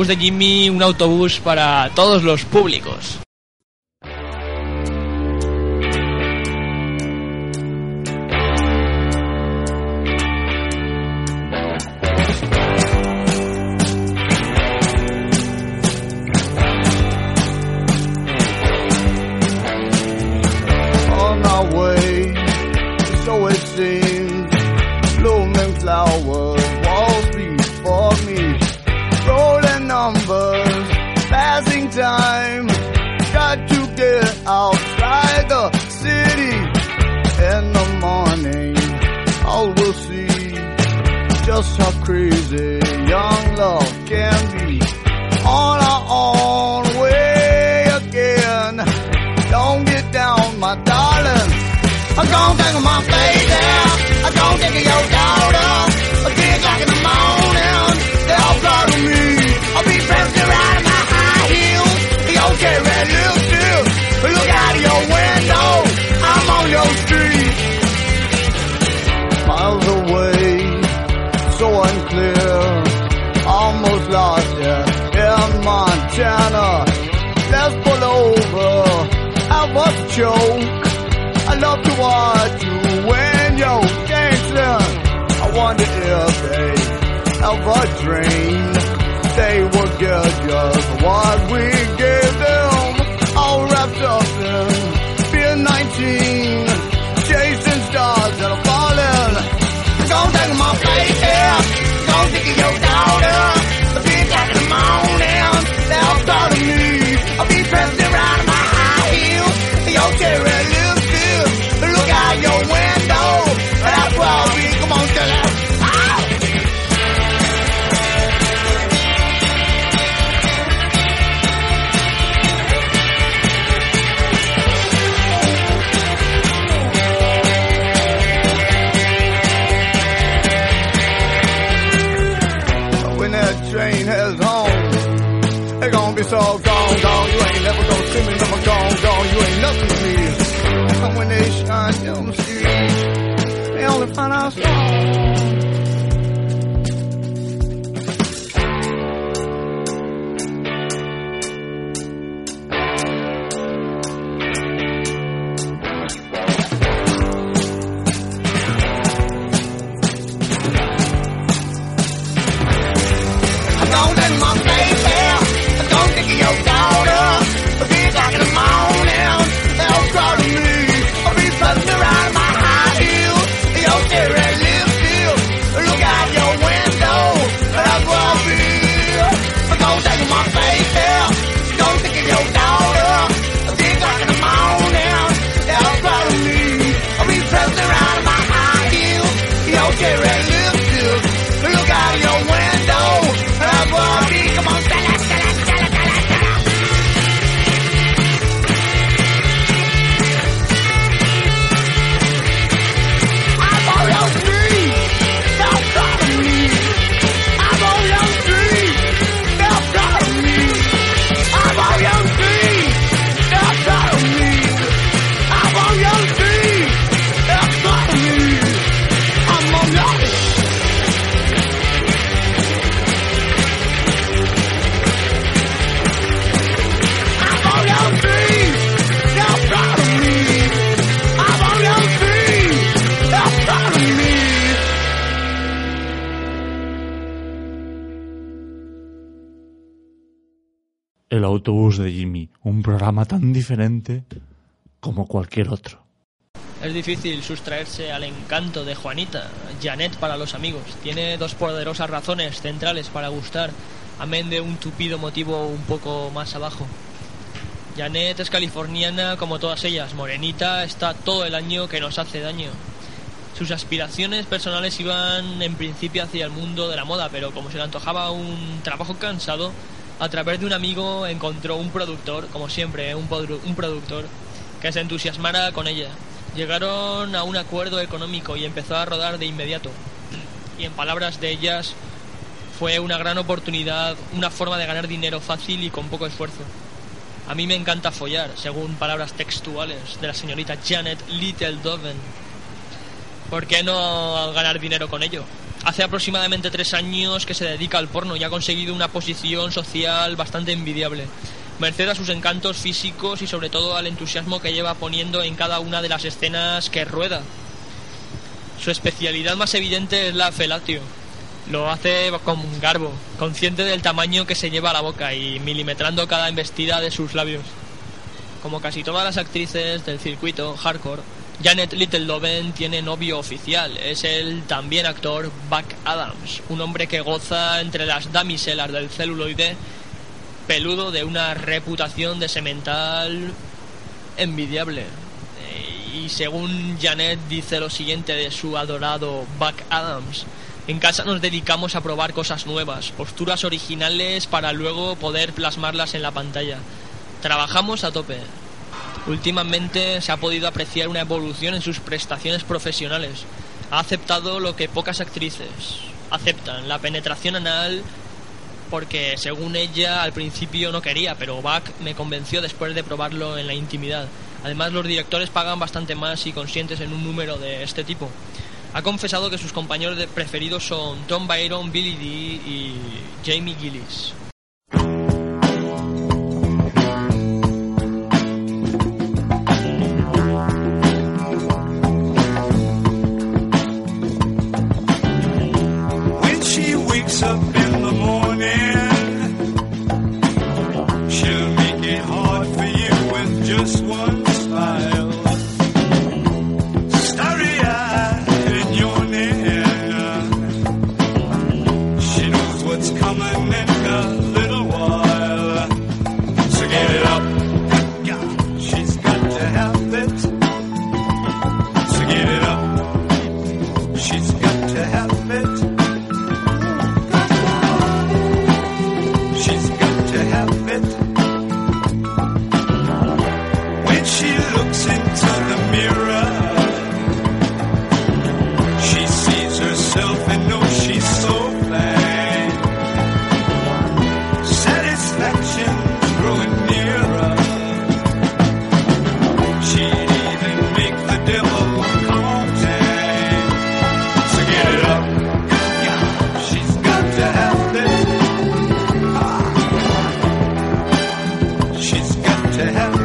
de Jimmy, un autobús para todos los públicos. Programa tan diferente como cualquier otro. Es difícil sustraerse al encanto de Juanita, Janet para los amigos. Tiene dos poderosas razones centrales para gustar, amén de un tupido motivo un poco más abajo. Janet es californiana como todas ellas, morenita, está todo el año que nos hace daño. Sus aspiraciones personales iban en principio hacia el mundo de la moda, pero como se le antojaba un trabajo cansado, a través de un amigo encontró un productor, como siempre, un, podru- un productor, que se entusiasmara con ella. Llegaron a un acuerdo económico y empezó a rodar de inmediato. Y en palabras de ellas, fue una gran oportunidad, una forma de ganar dinero fácil y con poco esfuerzo. A mí me encanta follar, según palabras textuales de la señorita Janet Littledoven. ¿Por qué no ganar dinero con ello? Hace aproximadamente tres años que se dedica al porno y ha conseguido una posición social bastante envidiable. Merced a sus encantos físicos y sobre todo al entusiasmo que lleva poniendo en cada una de las escenas que rueda. Su especialidad más evidente es la felatio. Lo hace con garbo, consciente del tamaño que se lleva a la boca y milimetrando cada embestida de sus labios. Como casi todas las actrices del circuito hardcore, Janet Littledoven tiene novio oficial, es el también actor Buck Adams, un hombre que goza entre las damiselas del celuloide peludo de una reputación de semental envidiable. Eh, Y según Janet dice lo siguiente de su adorado Buck Adams, en casa nos dedicamos a probar cosas nuevas, posturas originales para luego poder plasmarlas en la pantalla. Trabajamos a tope. Últimamente se ha podido apreciar una evolución en sus prestaciones profesionales. Ha aceptado lo que pocas actrices aceptan, la penetración anal porque según ella al principio no quería, pero Bach me convenció después de probarlo en la intimidad. Además los directores pagan bastante más si consientes en un número de este tipo. Ha confesado que sus compañeros preferidos son Tom Byron, Billy Dee y Jamie Gillis. Up have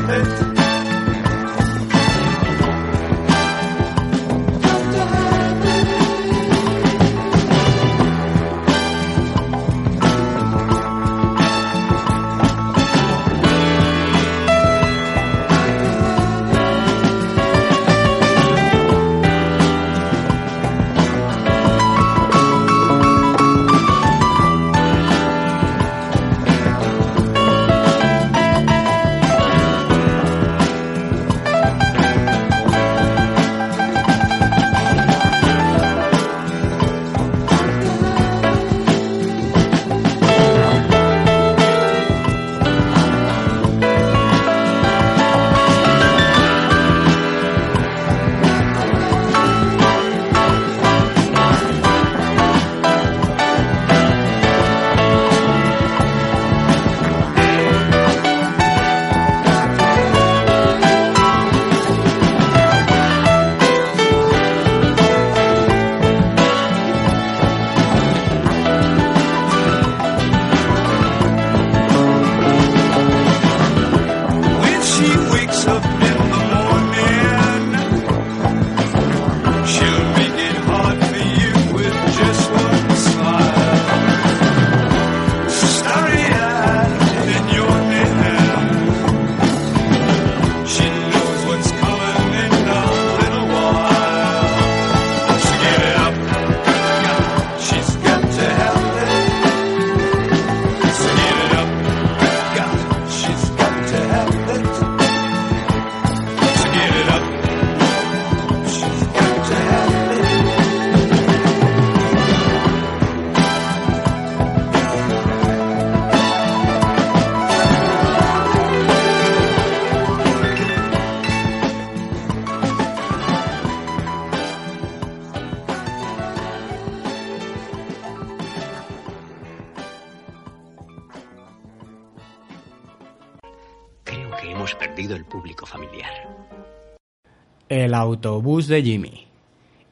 El autobús de Jimmy.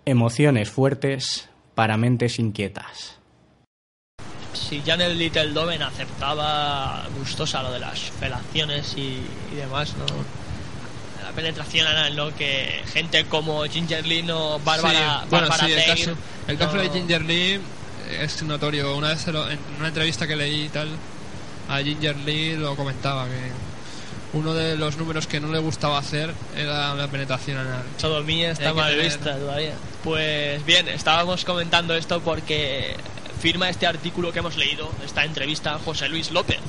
Emociones fuertes para mentes inquietas. Si Janet Littledoven aceptaba gustosa lo de las felaciones y, y demás, ¿no? La penetración anal, ¿no? Que gente como Ginger Lynn o Bárbara Sí, bueno, Bárbara sí, el caso, el caso no- de Ginger Lee es notorio. Una vez en una entrevista que leí y tal, a Ginger Lee lo comentaba que uno de los números que no le gustaba hacer era la penetración anal. Sodomía está mal tener- vista todavía. Pues bien, estábamos comentando esto porque firma este artículo que hemos leído, esta entrevista, José Luis López.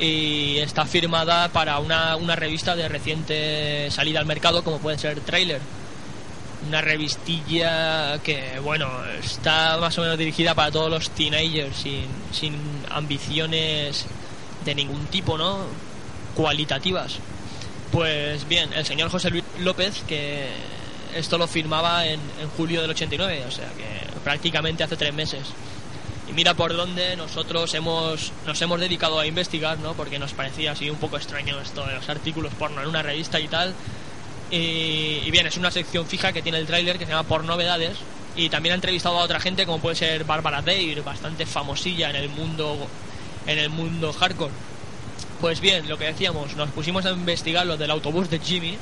Y está firmada para una, una revista de reciente salida al mercado, como puede ser Trailer. Una revistilla que, bueno, está más o menos dirigida para todos los teenagers, sin, sin ambiciones de ningún tipo, ¿no? Cualitativas. Pues bien, el señor José Luis López, que esto lo firmaba en, julio del 89, o sea que prácticamente hace tres meses. Y mira por dónde nosotros hemos, nos hemos dedicado a investigar, ¿no? Porque nos parecía así un poco extraño esto de los artículos porno en una revista y tal. Y, y bien, es una sección fija que tiene el tráiler que se llama Por Novedades. Y también ha entrevistado a otra gente como puede ser Bárbara Dare, bastante famosilla en el mundo en el mundo hardcore. Pues bien, lo que decíamos, nos pusimos a investigar lo del autobús de Jimmy,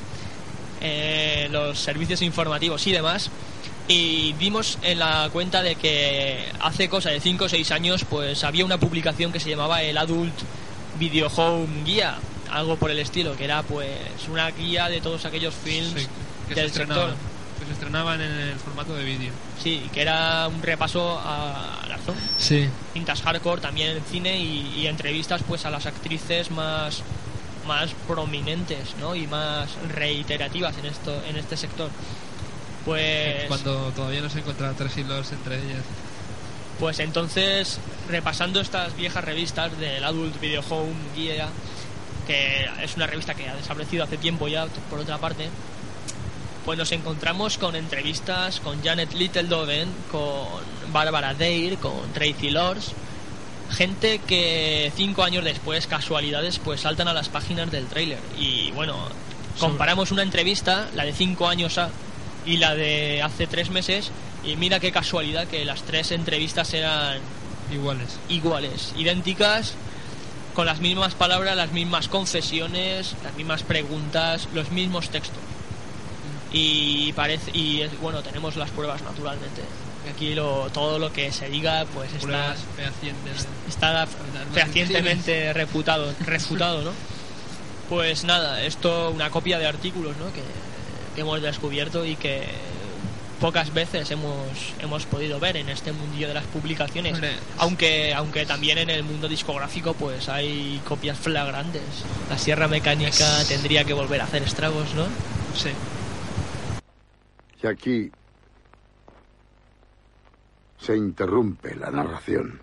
eh, los servicios informativos y demás, y vimos en la cuenta de que hace cosa de 5 o 6 años pues había una publicación que se llamaba el Adult Video Home Guía, algo por el estilo, que era pues una guía de todos aquellos films Sí, que se del sector. Se estrenaban en el formato de vídeo. Sí, que era un repaso a las Sí. cintas hardcore, también en cine y, y entrevistas pues a las actrices más más prominentes, ¿no? Y más reiterativas en esto en este sector. Pues Cuando todavía no se encontraban tres hilos entre ellas. pues entonces repasando estas viejas revistas del Adult Video Home Guía, que es una revista que ha desaparecido hace tiempo ya por otra parte, pues nos encontramos con entrevistas con Janet Littledoven, con Barbara Dare, con Tracy Lords, gente que cinco años después, casualidades, pues saltan a las páginas del tráiler. Y bueno, comparamos una entrevista, la de cinco años a, y la de hace tres meses, y mira qué casualidad que las tres entrevistas eran Iguales. iguales, idénticas, con las mismas palabras, las mismas confesiones, las mismas preguntas, los mismos textos. Y parece y es, bueno, tenemos las pruebas naturalmente. Aquí lo, todo lo que se diga pues está fehacientes. está fehacientemente refutado, <laughs> refutado, ¿no? Pues nada, esto una copia de artículos, ¿no? Que, que hemos descubierto y que pocas veces hemos hemos podido ver en este mundillo de las publicaciones, Hombre. aunque aunque también en el mundo discográfico pues hay copias flagrantes. La Sierra Mecánica tendría que volver a hacer estragos, ¿no? Sí. Y aquí se interrumpe la narración.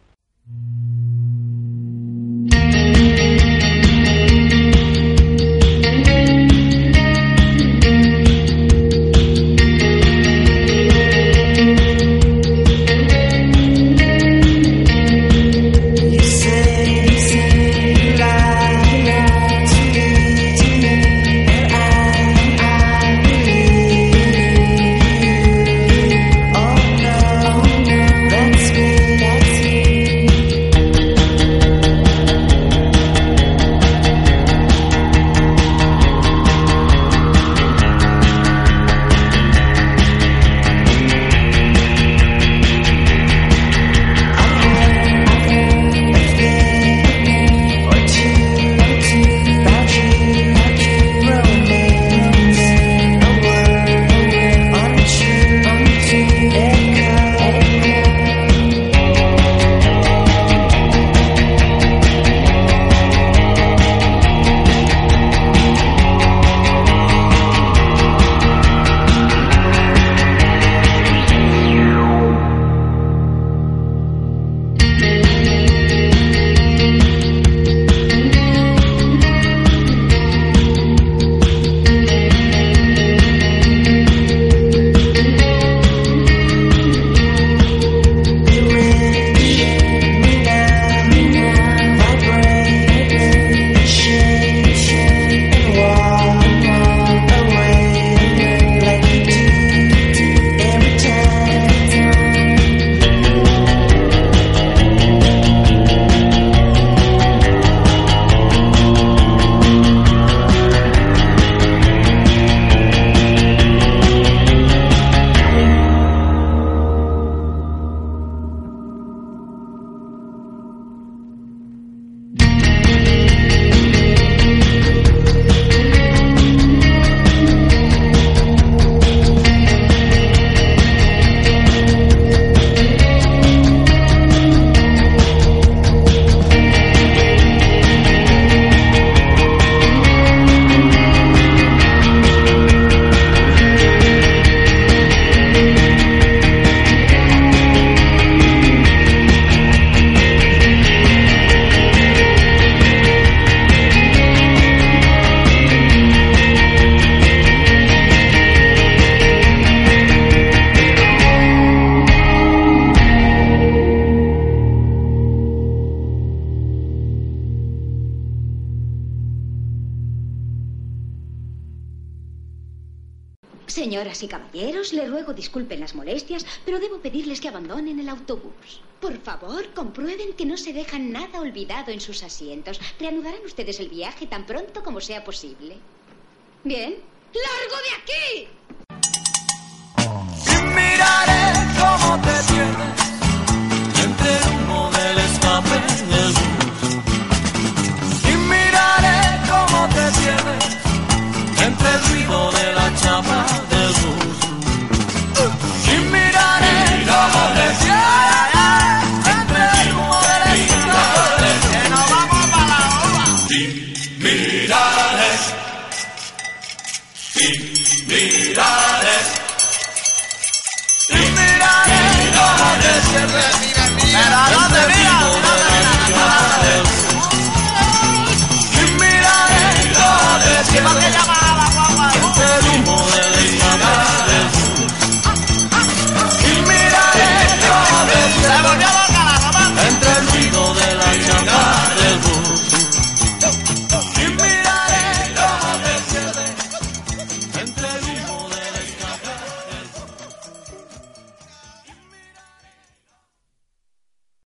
favor, comprueben que no se dejan nada olvidado en sus asientos. Reanudarán ustedes el viaje tan pronto como sea posible. Bien. ¡Largo de aquí! Y miraré cómo te pierdes entre el humo del escape del bus. Y miraré cómo te pierdes entre el ruido de la chapa del bus. izquierda. Pero